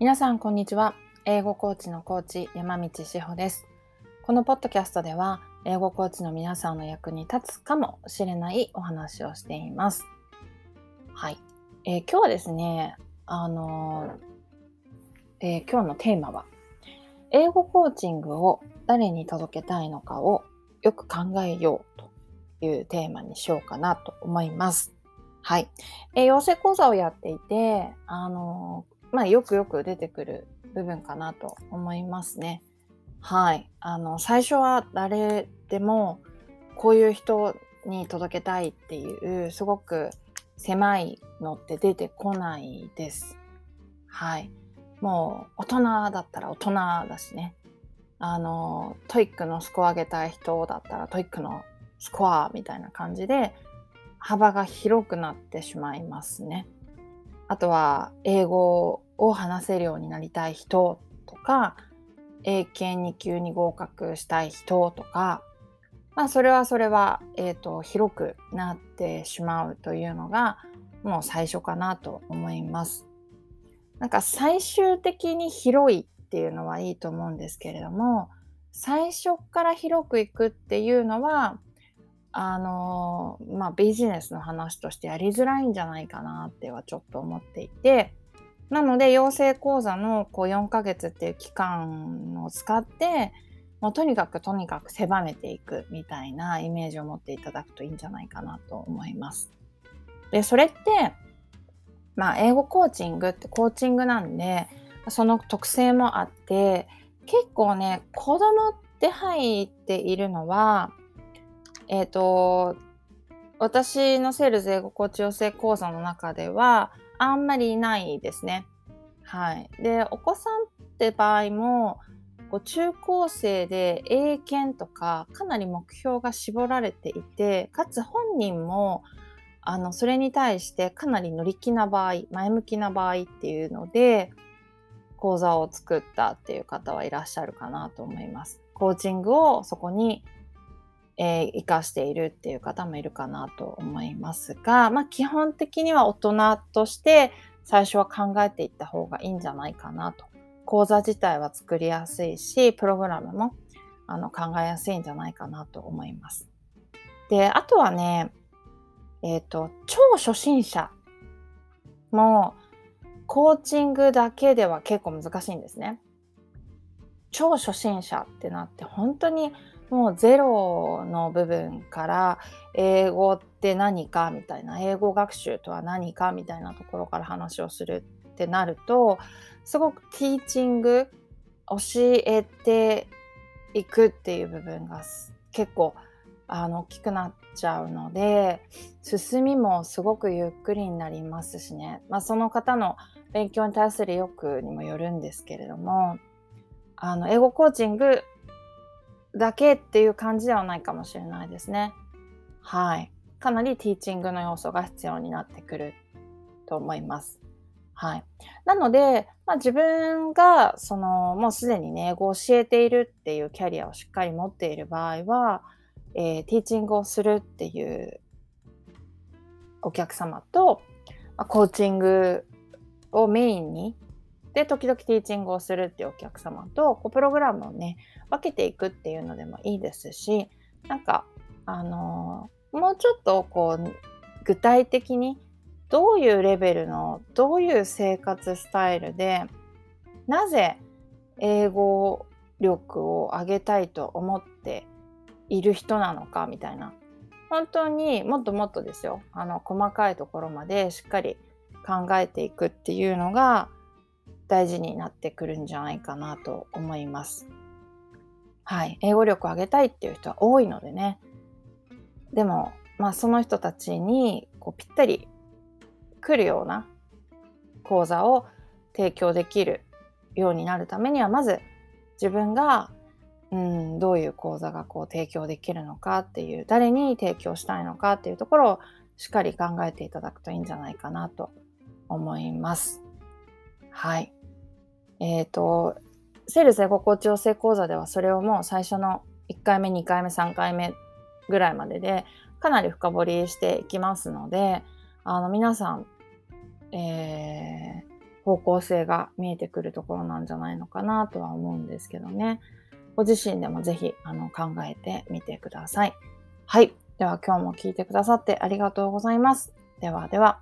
皆さんこんにちは英語コーチのコーチ山道志保ですこのポッドキャストでは英語コーチの皆さんの役に立つかもしれないお話をしていますはい、えー、今日はですねあのー、えー、今日のテーマは英語コーチングを誰に届けたいのかをよく考えようというテーマにしようかなと思います。はい。えー、養成講座をやっていて、あのまあ、よくよく出てくる部分かなと思いますね。はい。あの、最初は誰でもこういう人に届けたいっていう、すごく狭いのって出てこないです。はい。もう大人だったら大人だしね。あの、 TOEIC のスコア上げたい人だったら TOEIC のスコアみたいな感じで幅が広くなってしまいますね。あとは英語を話せるようになりたい人とか、英検2級に合格したい人とか、まあそれはそれは、えっ、ー、と、広くなってしまうというのが、もう最初かなと思います。なんか最終的に広いっていうのはいいと思うんですけれども、最初から広くいくっていうのは、あのまあ、ビジネスの話としてやりづらいんじゃないかなってはちょっと思っていてなので養成講座のこう4ヶ月っていう期間を使ってもうとにかくとにかく狭めていくみたいなイメージを持っていただくといいんじゃないかなと思います。でそれってまあ英語コーチングってコーチングなんでその特性もあって結構ね子供って入っているのはえっ、ー、と、私のセールス英語コーチ養成講座の中では、あんまりいないですね。はい。で、お子さんって場合も、こう中高生で英検とかかなり目標が絞られていて、かつ本人もあのそれに対してかなり乗り気な場合、前向きな場合っていうので、講座を作ったっていう方はいらっしゃるかなと思います。コーチングをそこにえー、生かしているっていう方もいるかなと思いますが、まあ、基本的には大人として最初は考えていった方がいいんじゃないかなと。講座自体は作りやすいし、プログラムもあの考えやすいんじゃないかなと思います。で、あとはね、えっ、ー、と、超初心者もコーチングだけでは結構難しいんですね。超初心者ってなって本当にもうゼロの部分から英語って何かみたいな英語学習とは何かみたいなところから話をするってなるとすごくティーチング教えていくっていう部分が結構あの大きくなっちゃうので進みもすごくゆっくりになりますしね、まあ、その方の勉強に対する意欲にもよるんですけれどもあの英語コーチングだけっていう感じではないかもしれないですね。はい。かなりティーチングの要素が必要になってくると思います。はい。なので、まあ、自分が、その、もうすでにね、英語を教えているっていうキャリアをしっかり持っている場合は、えー、ティーチングをするっていうお客様と、まあ、コーチングをメインにで、時々ティーチングをするっていうお客様と、こうプログラムをね、分けていくっていうのでもいいですし、なんか、あのー、もうちょっとこう、具体的にどういうレベルの、どういう生活スタイルで、なぜ英語力を上げたいと思っている人なのかみたいな。本当にもっともっとですよ。あの、細かいところまでしっかり考えていくっていうのが、大事になってくるんじゃないかなと思います。はい。英語力を上げたいっていう人は多いのでね。でも、まあその人たちにこうぴったり来るような講座を提供できるようになるためには、まず自分がうん、どういう講座がこう提供できるのかっていう、誰に提供したいのかっていうところをしっかり考えていただくといいんじゃないかなと思います。はい。えっ、ー、と、セールス英語コーチ養成講座ではそれをもう最初の1回目、2回目、3回目ぐらいまででかなり深掘りしていきますので、あの皆さん、えー、方向性が見えてくるところなんじゃないのかなとは思うんですけどね。ご自身でもぜひあの考えてみてください。はい。では今日も聞いてくださってありがとうございます。ではでは。